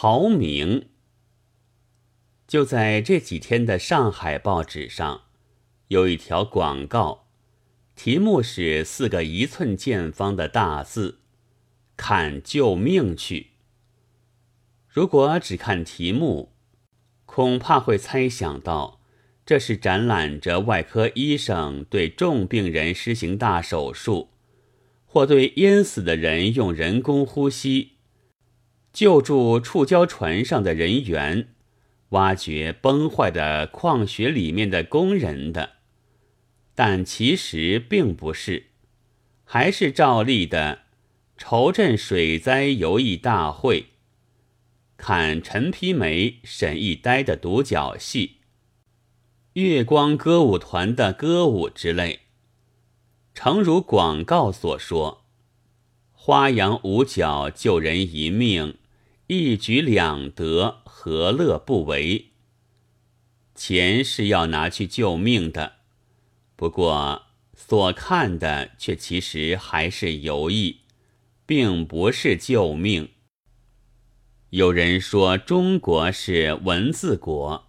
陶明。就在这几天的上海报纸上，有一条广告，题目是四个一寸见方的大字：“看救命去。”如果只看题目，恐怕会猜想到这是展览着外科医生对重病人施行大手术，或对淹死的人用人工呼吸，救助触礁船上的人员。挖掘崩坏的矿穴里面的工人的，但其实并不是，还是照例的筹镇水灾游艺大会，看陈皮梅、沈一呆的独角戏，月光歌舞团的歌舞之类。诚如广告所说，花样五角救人一命。一举两得，何乐不为？钱是要拿去救命的，不过所看的却其实还是游艺，并不是救命。有人说中国是文字国，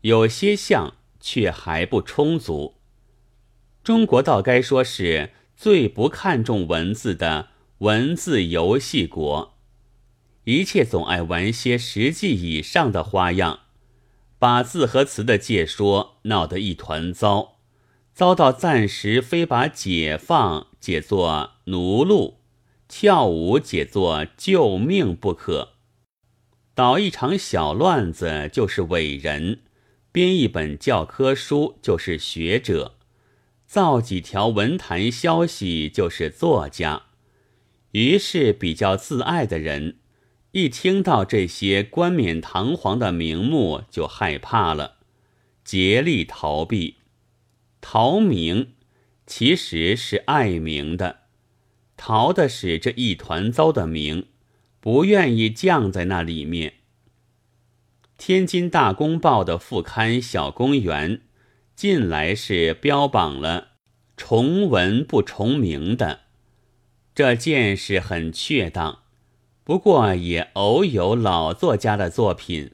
有些像，却还不充足。中国倒该说是最不看重文字的文字游戏国。一切总爱玩些实际以上的花样，把字和词的解说闹得一团糟，糟到暂时非把解放解作奴禄，跳舞解作救命不可。捣一场小乱子就是伟人，编一本教科书就是学者，造几条文坛消息就是作家。于是比较自爱的人。一听到这些冠冕堂皇的名目，就害怕了，竭力逃避。逃名其实是爱名的，逃的是这一团糟的名，不愿意降在那里面。天津大公报的副刊小公园，近来是标榜了重文不重名的，这件事很确当。不过也偶有老作家的作品，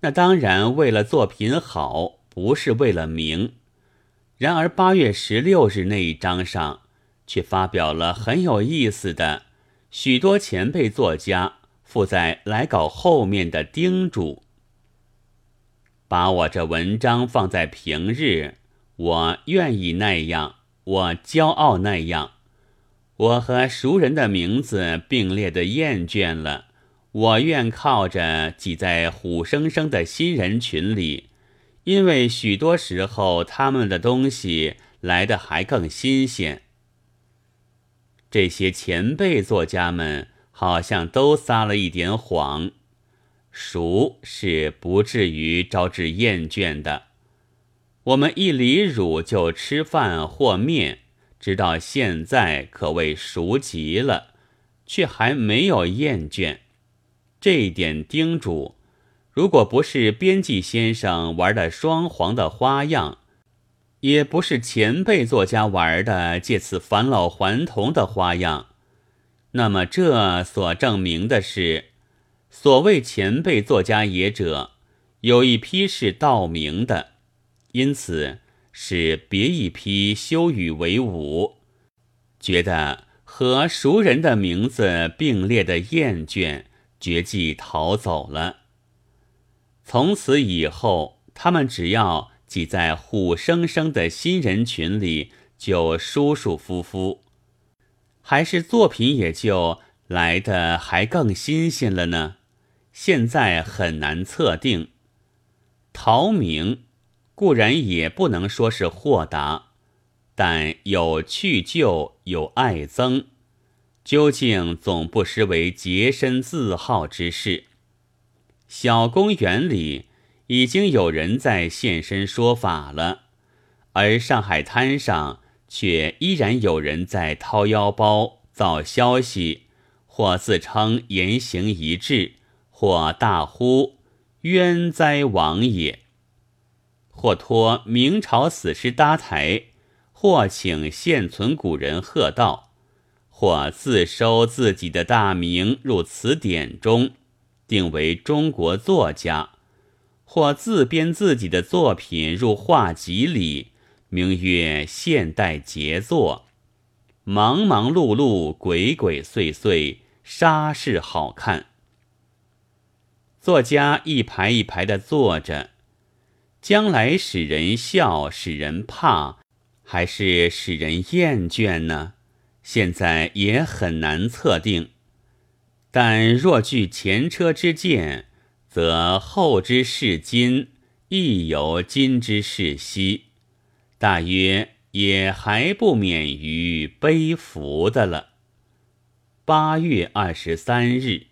那当然为了作品好，不是为了名。然而八月十六日那一章上，却发表了很有意思的许多前辈作家附在来稿后面的叮嘱。把我这文章放在平日，我愿意那样，我骄傲那样。我和熟人的名字并列的厌倦了，我愿靠着挤在虎生生的新人群里，因为许多时候他们的东西来的还更新鲜。这些前辈作家们好像都撒了一点谎，熟是不至于招致厌倦的。我们一离乳就吃饭或面。直到现在可谓熟极了，却还没有厌倦。这一点叮嘱，如果不是编辑先生玩的双簧的花样，也不是前辈作家玩的借此返老还童的花样，那么这所证明的是，所谓前辈作家也者，有一批是道明的，因此。是别一批修语为伍，觉得和熟人的名字并列的厌倦，决计逃走了。从此以后，他们只要挤在虎生生的新人群里，就舒舒服服，还是作品也就来的还更新鲜了呢。现在很难测定，陶明。固然也不能说是豁达，但有去就有爱憎，究竟总不失为洁身自好之事。小公园里已经有人在现身说法了，而上海滩上却依然有人在掏腰包造消息，或自称言行一致，或大呼冤哉王也。或托明朝死尸搭台，或请现存古人贺道，或自收自己的大名入词典中，定为中国作家，或自编自己的作品入画集里，名曰现代杰作。忙忙碌碌，鬼鬼祟祟，煞是好看。作家一排一排的坐着，将来使人笑，使人怕。还是使人厌倦呢？现在也很难测定。但若据前车之鉴，则后之视今，亦有今之视昔，大约也还不免于悲服的了。八月二十三日。